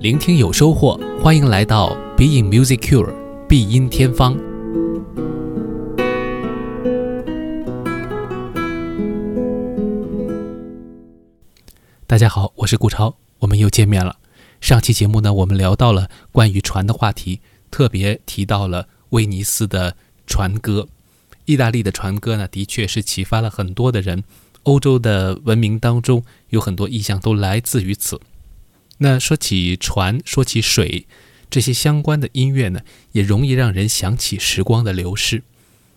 聆听有收获，欢迎来到 Being Music Cure 必音天方。大家好，我是顾超，我们又见面了。上期节目呢，我们聊到了关于船的话题，特别提到了威尼斯的船歌。意大利的船歌呢，的确是启发了很多的人。欧洲的文明当中，有很多意象都来自于此。那说起船，说起水，这些相关的音乐呢，也容易让人想起时光的流逝。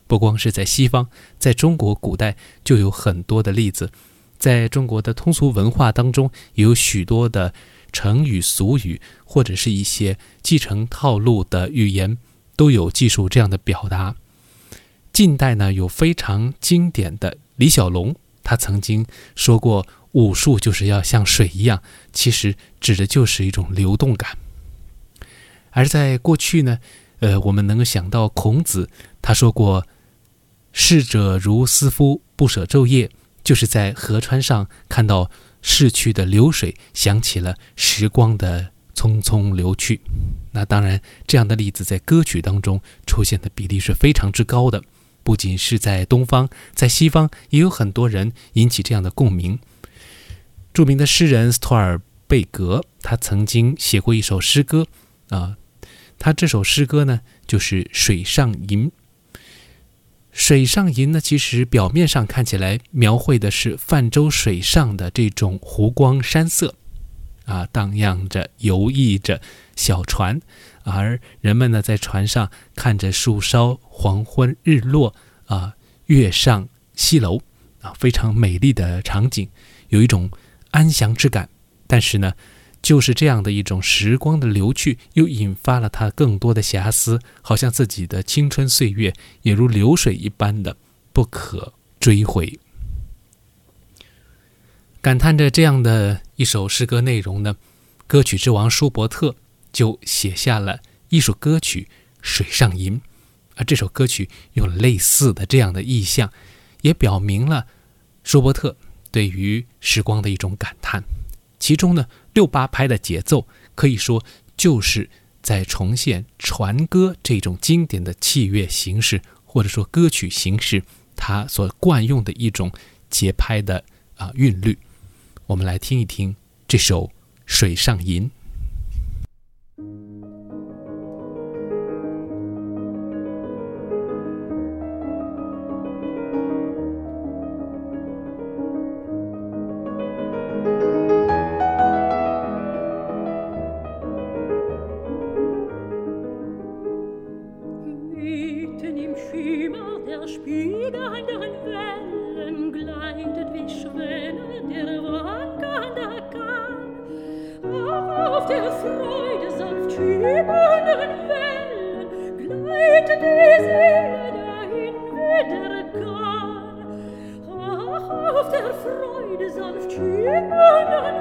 不光是在西方，在中国古代就有很多的例子。在中国的通俗文化当中，也有许多的成语俗语，或者是一些继承套路的语言，都有记述这样的表达。近代呢，有非常经典的李小龙，他曾经说过：“武术就是要像水一样。”其实指的就是一种流动感。而在过去呢，呃，我们能够想到孔子，他说过：“逝者如斯夫，不舍昼夜。”就是在河川上看到逝去的流水，想起了时光的匆匆流去。那当然，这样的例子在歌曲当中出现的比例是非常之高的。不仅是在东方，在西方也有很多人引起这样的共鸣。著名的诗人斯托尔贝格，他曾经写过一首诗歌啊，他这首诗歌呢就是《水上吟》。水上吟呢，其实表面上看起来描绘的是泛舟水上的这种湖光山色，啊，荡漾着、游弋着小船，而人们呢在船上看着树梢、黄昏、日落，啊，月上西楼，啊，非常美丽的场景，有一种安详之感。但是呢。就是这样的一种时光的流去，又引发了他更多的遐思，好像自己的青春岁月也如流水一般的不可追回。感叹着这样的一首诗歌内容呢，歌曲之王舒伯特就写下了一首歌曲《水上吟》，而这首歌曲有类似的这样的意象，也表明了舒伯特对于时光的一种感叹。其中呢，六八拍的节奏可以说就是在重现船歌这种经典的器乐形式，或者说歌曲形式，它所惯用的一种节拍的啊韵律。我们来听一听这首《水上吟》。Freude sanft schimmernden Wellen gleitet die Seele dahin, wieder kann. Ach, auf der Freude sanft schimmernden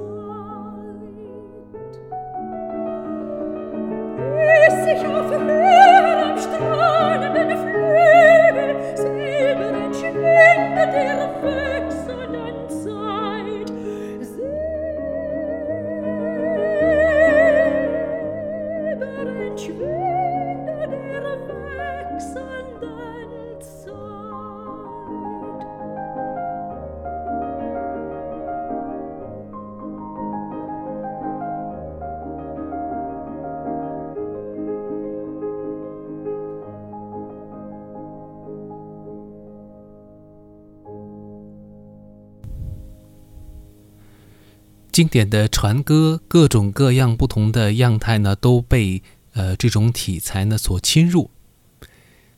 经典的船歌，各种各样不同的样态呢，都被呃这种题材呢所侵入。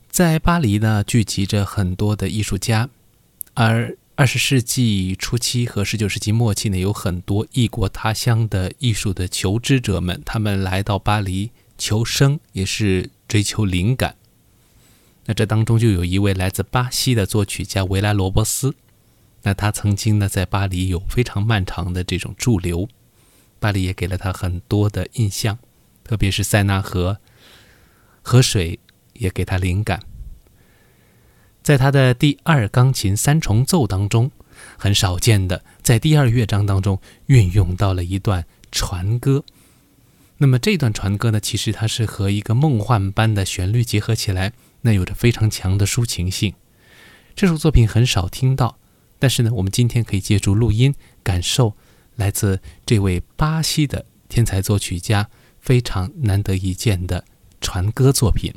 在巴黎呢，聚集着很多的艺术家，而二十世纪初期和十九世纪末期呢，有很多异国他乡的艺术的求知者们，他们来到巴黎求生，也是追求灵感。那这当中就有一位来自巴西的作曲家维拉罗伯斯。那他曾经呢，在巴黎有非常漫长的这种驻留，巴黎也给了他很多的印象，特别是塞纳河河水也给他灵感。在他的第二钢琴三重奏当中，很少见的在第二乐章当中运用到了一段船歌。那么这段船歌呢，其实它是和一个梦幻般的旋律结合起来，那有着非常强的抒情性。这首作品很少听到。但是呢，我们今天可以借助录音，感受来自这位巴西的天才作曲家非常难得一见的传歌作品。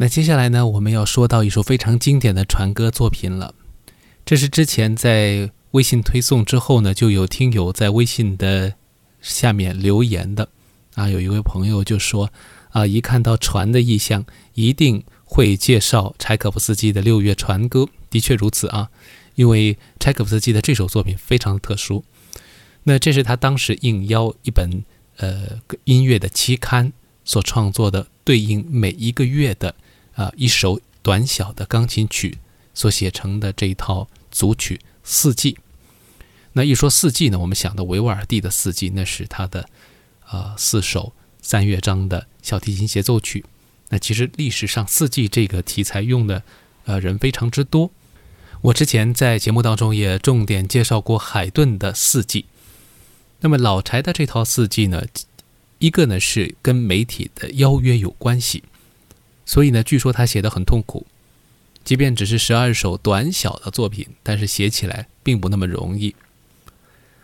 那接下来呢，我们要说到一首非常经典的传歌作品了。这是之前在微信推送之后呢，就有听友在微信的下面留言的啊，有一位朋友就说啊，一看到船的意象，一定会介绍柴可夫斯基的《六月船歌》。的确如此啊，因为柴可夫斯基的这首作品非常特殊。那这是他当时应邀一本呃音乐的期刊所创作的，对应每一个月的。啊，一首短小的钢琴曲所写成的这一套组曲《四季》。那一说《四季》呢，我们想到维吾尔第的《四季》，那是他的呃四首三乐章的小提琴协奏曲。那其实历史上《四季》这个题材用的呃人非常之多。我之前在节目当中也重点介绍过海顿的《四季》。那么老柴的这套《四季》呢，一个呢是跟媒体的邀约有关系。所以呢，据说他写的很痛苦，即便只是十二首短小的作品，但是写起来并不那么容易。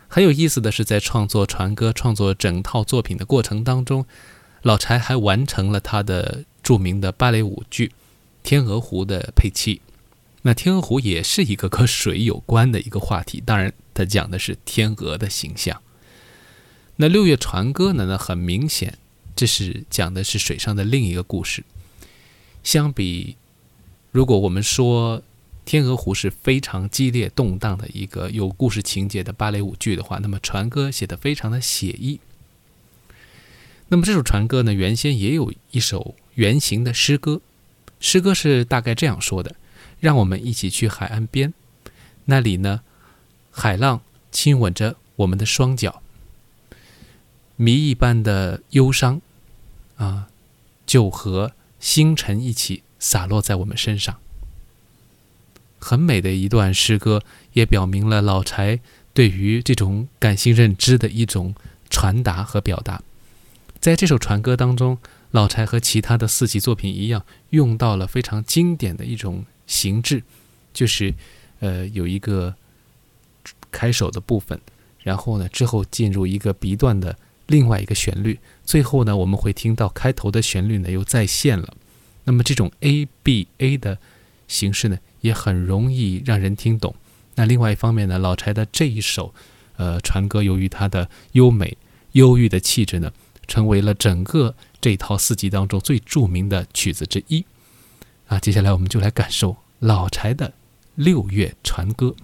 很有意思的是，在创作船歌、创作整套作品的过程当中，老柴还完成了他的著名的芭蕾舞剧《天鹅湖》的配器。那天鹅湖也是一个和水有关的一个话题，当然，他讲的是天鹅的形象。那六月船歌呢？那很明显，这是讲的是水上的另一个故事。相比，如果我们说《天鹅湖》是非常激烈动荡的一个有故事情节的芭蕾舞剧的话，那么《船歌》写的非常的写意。那么这首《船歌》呢，原先也有一首原型的诗歌，诗歌是大概这样说的：“让我们一起去海岸边，那里呢，海浪亲吻着我们的双脚，谜一般的忧伤啊，就和。”星辰一起洒落在我们身上，很美的一段诗歌，也表明了老柴对于这种感性认知的一种传达和表达。在这首传歌当中，老柴和其他的四季作品一样，用到了非常经典的一种形制，就是呃有一个开首的部分，然后呢之后进入一个 B 段的。另外一个旋律，最后呢，我们会听到开头的旋律呢又再现了。那么这种 A B A 的形式呢，也很容易让人听懂。那另外一方面呢，老柴的这一首呃船歌，由于它的优美忧郁的气质呢，成为了整个这套四季当中最著名的曲子之一。啊，接下来我们就来感受老柴的六月船歌。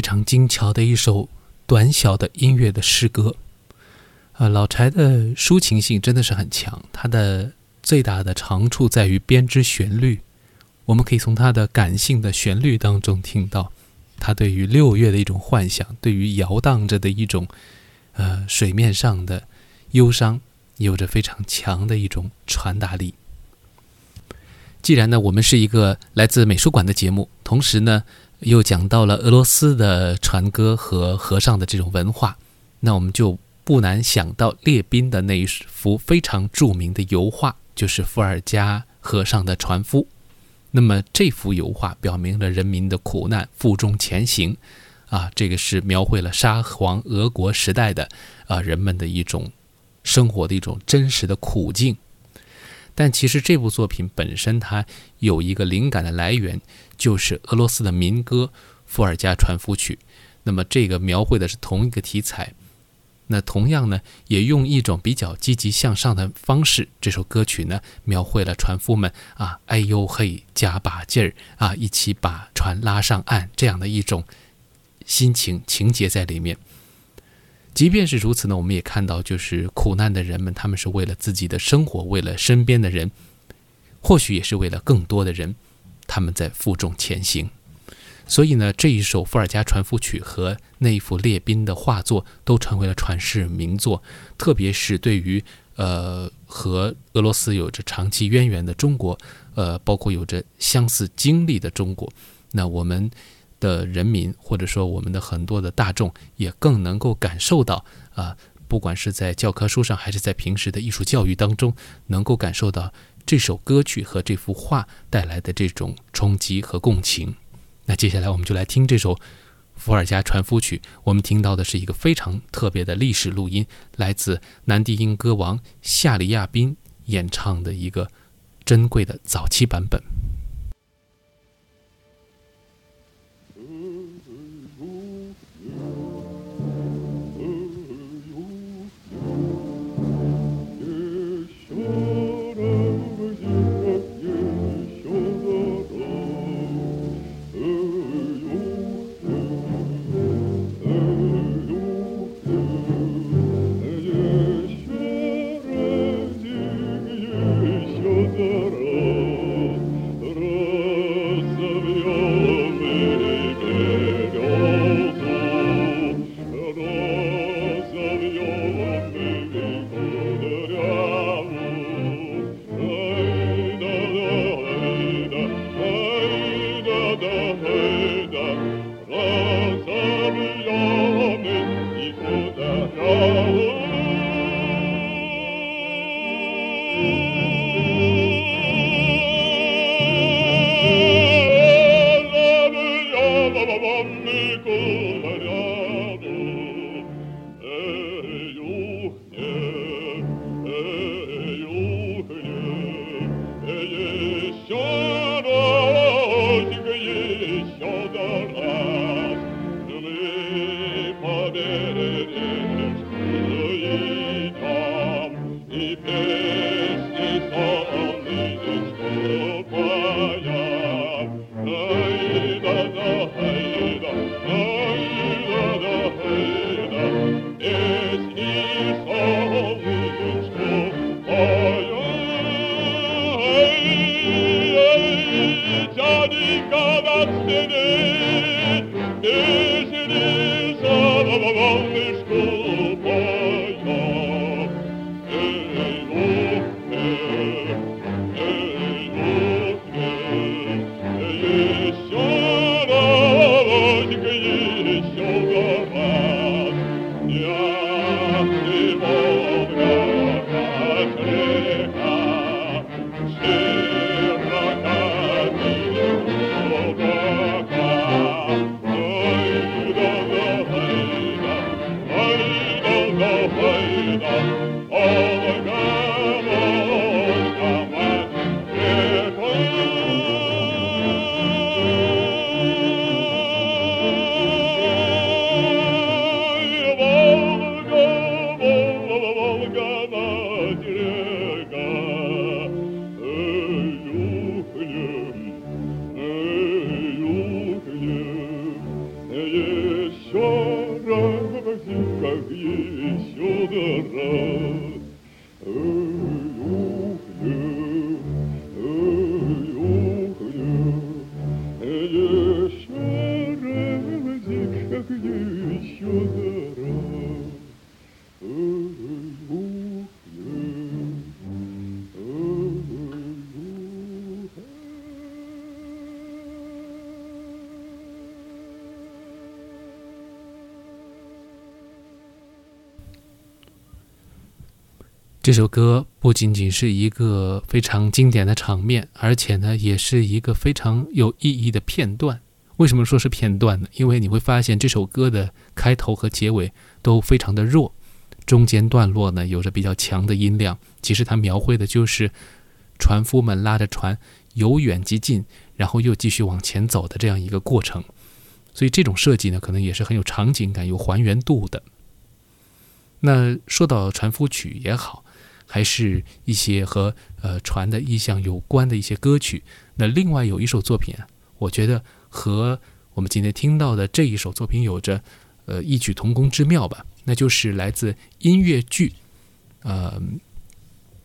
非常精巧的一首短小的音乐的诗歌。啊，老柴的抒情性真的是很强，他的最大的长处在于编织旋律。我们可以从他的感性的旋律当中听到，他对于六月的一种幻想，对于摇荡着的一种，呃，水面上的忧伤，有着非常强的一种传达力。既然呢，我们是一个来自美术馆的节目，同时呢，又讲到了俄罗斯的船歌和和尚的这种文化，那我们就。不难想到列宾的那一幅非常著名的油画，就是伏尔加河上的船夫。那么这幅油画表明了人民的苦难，负重前行，啊，这个是描绘了沙皇俄国时代的啊人们的一种生活的一种真实的苦境。但其实这部作品本身它有一个灵感的来源，就是俄罗斯的民歌《伏尔加船夫曲》。那么这个描绘的是同一个题材。那同样呢，也用一种比较积极向上的方式，这首歌曲呢，描绘了船夫们啊，哎呦嘿，加把劲儿啊，一起把船拉上岸这样的一种心情情节在里面。即便是如此呢，我们也看到，就是苦难的人们，他们是为了自己的生活，为了身边的人，或许也是为了更多的人，他们在负重前行。所以呢，这一首《伏尔加船夫曲》和那一幅列宾的画作都成为了传世名作。特别是对于呃和俄罗斯有着长期渊源的中国，呃，包括有着相似经历的中国，那我们的人民或者说我们的很多的大众也更能够感受到啊，不管是在教科书上还是在平时的艺术教育当中，能够感受到这首歌曲和这幅画带来的这种冲击和共情。那接下来我们就来听这首《伏尔加船夫曲》。我们听到的是一个非常特别的历史录音，来自南迪音歌王夏里亚宾演唱的一个珍贵的早期版本。with you. 这首歌不仅仅是一个非常经典的场面，而且呢，也是一个非常有意义的片段。为什么说是片段呢？因为你会发现这首歌的开头和结尾都非常的弱，中间段落呢有着比较强的音量。其实它描绘的就是船夫们拉着船由远及近，然后又继续往前走的这样一个过程。所以这种设计呢，可能也是很有场景感、有还原度的。那说到船夫曲也好。还是一些和呃船的意象有关的一些歌曲。那另外有一首作品啊，我觉得和我们今天听到的这一首作品有着呃异曲同工之妙吧。那就是来自音乐剧，呃，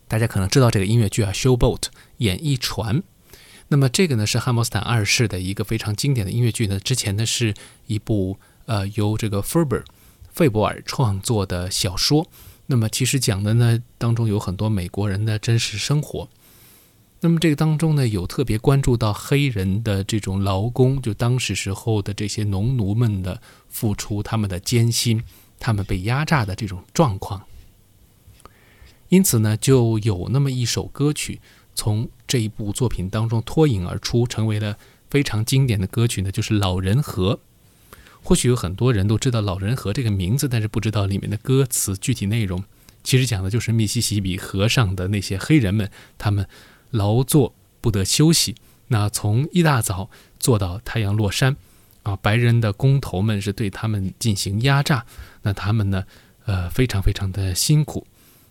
大家可能知道这个音乐剧啊，《Showboat》演绎船。那么这个呢是汉默斯坦二世的一个非常经典的音乐剧呢。之前呢是一部呃由这个 Ferber 费伯尔创作的小说。那么其实讲的呢，当中有很多美国人的真实生活。那么这个当中呢，有特别关注到黑人的这种劳工，就当时时候的这些农奴们的付出，他们的艰辛，他们被压榨的这种状况。因此呢，就有那么一首歌曲从这一部作品当中脱颖而出，成为了非常经典的歌曲呢，就是《老人和》。或许有很多人都知道“老人河”这个名字，但是不知道里面的歌词具体内容。其实讲的就是密西西比河上的那些黑人们，他们劳作不得休息，那从一大早做到太阳落山，啊，白人的工头们是对他们进行压榨，那他们呢，呃，非常非常的辛苦，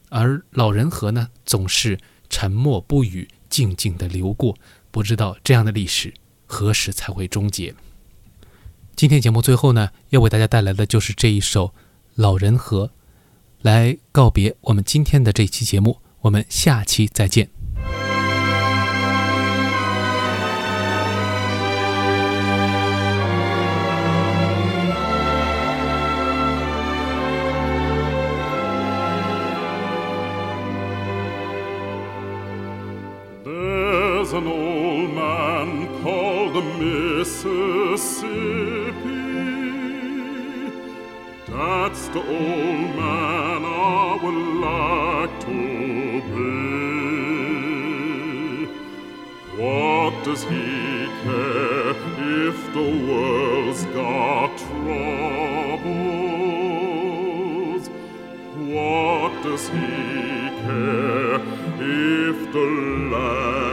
而老人河呢，总是沉默不语，静静的流过，不知道这样的历史何时才会终结。今天节目最后呢，要为大家带来的就是这一首《老人和》，来告别我们今天的这期节目。我们下期再见。That's the old man I would like to be. What does he care if the world's got troubles? What does he care if the land